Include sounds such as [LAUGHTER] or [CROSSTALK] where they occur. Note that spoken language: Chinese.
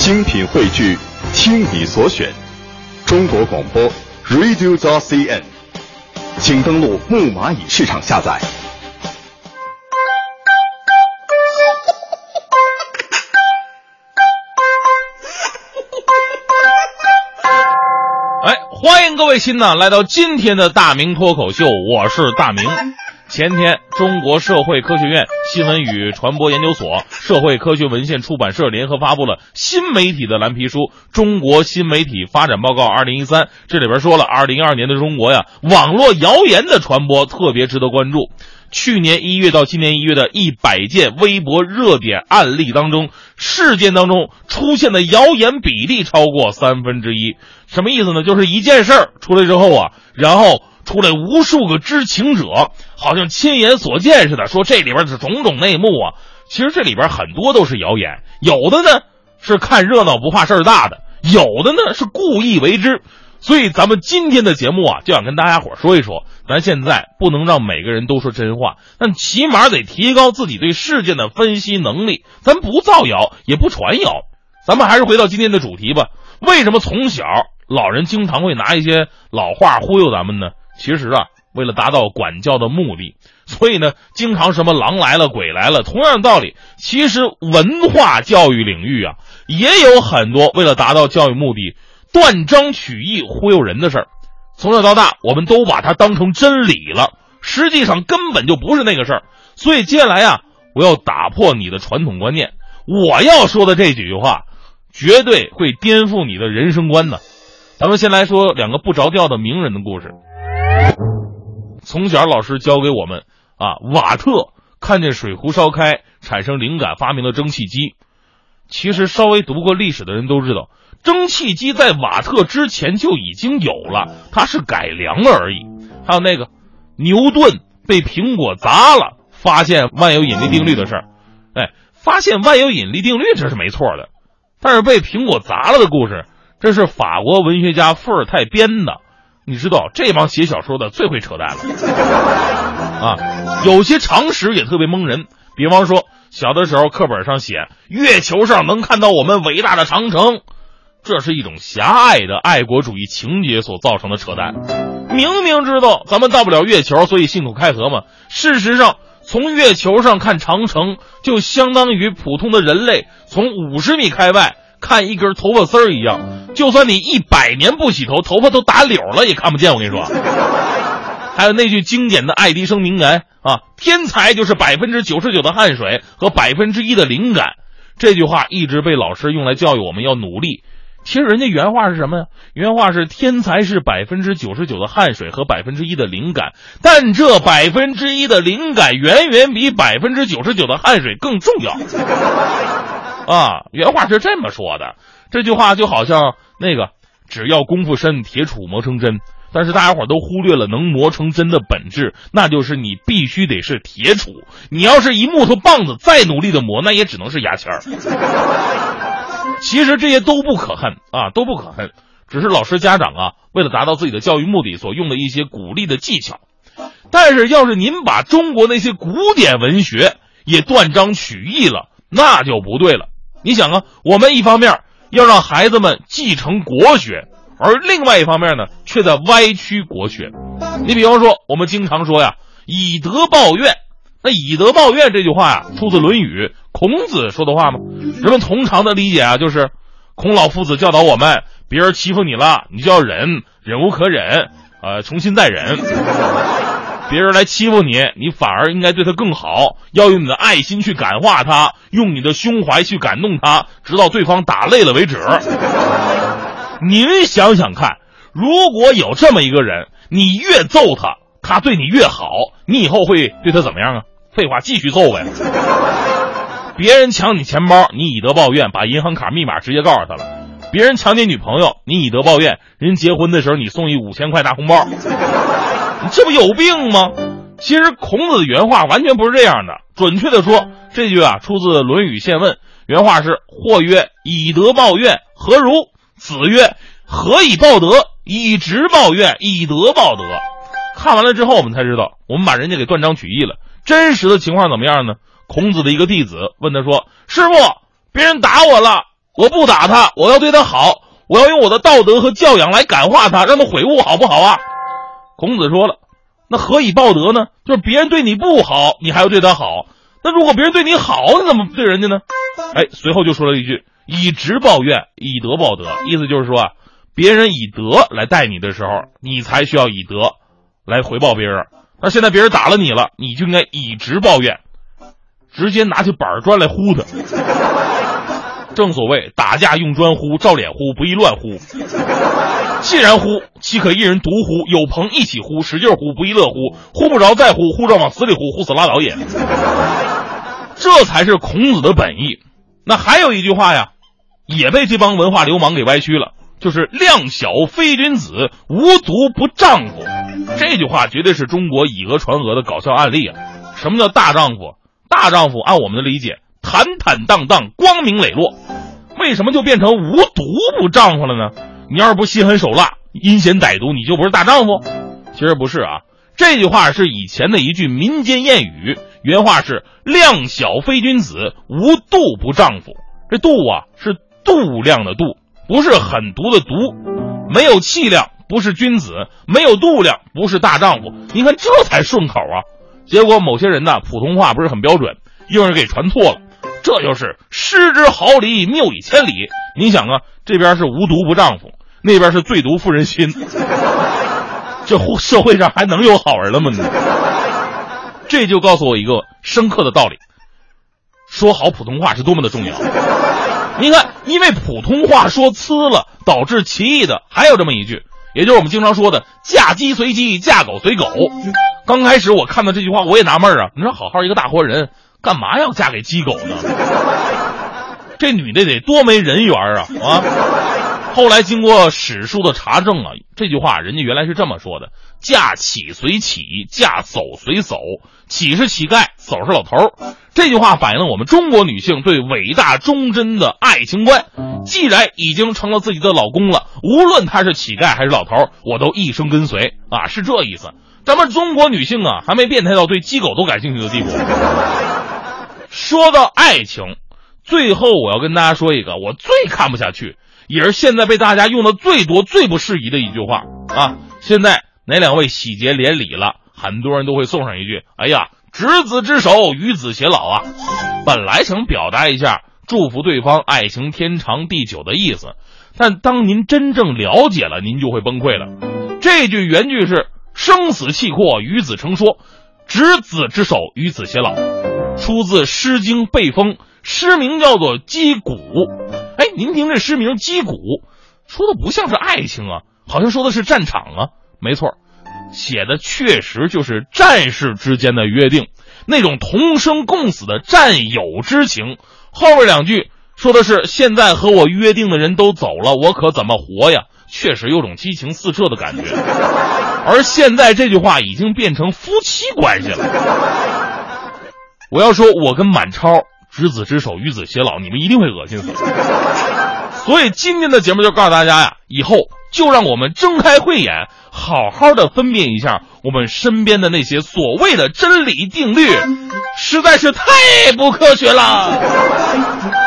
精品汇聚，听你所选，中国广播 Radio t CN，请登录木蚂蚁市场下载。哎，欢迎各位亲呢来到今天的大明脱口秀，我是大明。前天，中国社会科学院新闻与传播研究所、社会科学文献出版社联合发布了新媒体的蓝皮书《中国新媒体发展报告二零一三》。这里边说了，二零二年的中国呀，网络谣言的传播特别值得关注。去年一月到今年一月的一百件微博热点案例当中，事件当中出现的谣言比例超过三分之一。什么意思呢？就是一件事儿出来之后啊，然后。出来无数个知情者，好像亲眼所见似的，说这里边是种种内幕啊。其实这里边很多都是谣言，有的呢是看热闹不怕事儿大的，有的呢是故意为之。所以咱们今天的节目啊，就想跟大家伙说一说，咱现在不能让每个人都说真话，但起码得提高自己对事件的分析能力。咱不造谣，也不传谣，咱们还是回到今天的主题吧。为什么从小老人经常会拿一些老话忽悠咱们呢？其实啊，为了达到管教的目的，所以呢，经常什么狼来了、鬼来了。同样的道理，其实文化教育领域啊，也有很多为了达到教育目的断章取义、忽悠人的事儿。从小到大，我们都把它当成真理了，实际上根本就不是那个事儿。所以接下来啊，我要打破你的传统观念，我要说的这几句话，绝对会颠覆你的人生观的。咱们先来说两个不着调的名人的故事。从小老师教给我们啊，瓦特看见水壶烧开，产生灵感，发明了蒸汽机。其实稍微读过历史的人都知道，蒸汽机在瓦特之前就已经有了，它是改良了而已。还有那个牛顿被苹果砸了，发现万有引力定律的事儿，哎，发现万有引力定律这是没错的，但是被苹果砸了的故事，这是法国文学家伏尔泰编的。你知道这帮写小说的最会扯淡了 [LAUGHS] 啊！有些常识也特别蒙人，比方说小的时候课本上写月球上能看到我们伟大的长城，这是一种狭隘的爱国主义情节所造成的扯淡。明明知道咱们到不了月球，所以信口开河嘛。事实上，从月球上看长城，就相当于普通的人类从五十米开外。看一根头发丝儿一样，就算你一百年不洗头，头发都打绺了也看不见。我跟你说，还有那句经典的爱迪生名言啊：“天才就是百分之九十九的汗水和百分之一的灵感。”这句话一直被老师用来教育我们要努力。其实人家原话是什么呀？原话是：“天才是百分之九十九的汗水和百分之一的灵感，但这百分之一的灵感远远比百分之九十九的汗水更重要。”啊，原话是这么说的，这句话就好像那个只要功夫深，铁杵磨成针。但是大家伙都忽略了能磨成针的本质，那就是你必须得是铁杵。你要是一木头棒子，再努力的磨，那也只能是牙签儿。[LAUGHS] 其实这些都不可恨啊，都不可恨，只是老师家长啊，为了达到自己的教育目的所用的一些鼓励的技巧。但是要是您把中国那些古典文学也断章取义了，那就不对了。你想啊，我们一方面要让孩子们继承国学，而另外一方面呢，却在歪曲国学。你比方说，我们经常说呀，“以德报怨”，那“以德报怨”这句话呀，出自《论语》，孔子说的话吗？人们通常的理解啊，就是孔老夫子教导我们，别人欺负你了，你就要忍，忍无可忍，呃，重新再忍。别人来欺负你，你反而应该对他更好，要用你的爱心去感化他，用你的胸怀去感动他，直到对方打累了为止。您想想看，如果有这么一个人，你越揍他，他对你越好，你以后会对他怎么样啊？废话，继续揍呗。别人抢你钱包，你以德报怨，把银行卡密码直接告诉他了。别人抢你女朋友，你以德报怨，人结婚的时候你送一五千块大红包。这不有病吗？其实孔子的原话完全不是这样的。准确的说，这句啊出自《论语宪问》，原话是：“或曰以德报怨，何如？”子曰：“何以报德？以直报怨，以德报德。”看完了之后，我们才知道，我们把人家给断章取义了。真实的情况怎么样呢？孔子的一个弟子问他说：“师傅，别人打我了，我不打他，我要对他好，我要用我的道德和教养来感化他，让他悔悟，好不好啊？孔子说了，那何以报德呢？就是别人对你不好，你还要对他好。那如果别人对你好，你怎么对人家呢？哎，随后就说了一句：“以直报怨，以德报德。”意思就是说啊，别人以德来待你的时候，你才需要以德来回报别人。那现在别人打了你了，你就应该以直报怨，直接拿起板砖来呼他。正所谓打架用砖呼，照脸呼，不宜乱呼。既然呼，岂可一人独呼？有朋一起呼，使劲呼，不亦乐乎？呼不着再呼，呼着往死里呼，呼死拉倒也。这才是孔子的本意。那还有一句话呀，也被这帮文化流氓给歪曲了，就是“量小非君子，无毒不丈夫”。这句话绝对是中国以讹传讹的搞笑案例啊！什么叫大丈夫？大丈夫按我们的理解，坦坦荡荡、光明磊落。为什么就变成无毒不丈夫了呢？你要是不心狠手辣、阴险歹毒，你就不是大丈夫。其实不是啊，这句话是以前的一句民间谚语，原话是“量小非君子，无度不丈夫”。这度啊是度量的度，不是狠毒的毒。没有气量不是君子，没有度量不是大丈夫。你看这才顺口啊。结果某些人呢，普通话不是很标准，硬是给传错了。这就是失之毫厘，谬以千里。你想啊，这边是无毒不丈夫。那边是最毒妇人心，[LAUGHS] 这社会上还能有好人了吗？你这就告诉我一个深刻的道理：说好普通话是多么的重要。你看，因为普通话说呲了，导致歧义的还有这么一句，也就是我们经常说的“嫁鸡随鸡，嫁狗随狗”。刚开始我看到这句话，我也纳闷啊，你说好好一个大活人，干嘛要嫁给鸡狗呢？[LAUGHS] 这女的得多没人缘啊啊！后来经过史书的查证啊，这句话人家原来是这么说的：“嫁乞随乞，嫁走随走。乞是乞丐，走是老头。”这句话反映了我们中国女性对伟大忠贞的爱情观。既然已经成了自己的老公了，无论他是乞丐还是老头，我都一生跟随啊，是这意思。咱们中国女性啊，还没变态到对鸡狗都感兴趣的地步。说到爱情，最后我要跟大家说一个我最看不下去。也是现在被大家用的最多、最不适宜的一句话啊！现在哪两位喜结连理了，很多人都会送上一句：“哎呀，执子之手，与子偕老啊！”本来想表达一下祝福对方爱情天长地久的意思，但当您真正了解了，您就会崩溃了。这句原句是“生死契阔，与子成说，执子之手，与子偕老”，出自《诗经·背风》，诗名叫做《击鼓》。哎，您听这诗名《击鼓》，说的不像是爱情啊，好像说的是战场啊。没错，写的确实就是战士之间的约定，那种同生共死的战友之情。后面两句说的是现在和我约定的人都走了，我可怎么活呀？确实有种激情四射的感觉。而现在这句话已经变成夫妻关系了。我要说，我跟满超。执子之手，与子偕老，你们一定会恶心死。所以今天的节目就告诉大家呀，以后就让我们睁开慧眼，好好的分辨一下我们身边的那些所谓的真理定律，实在是太不科学了。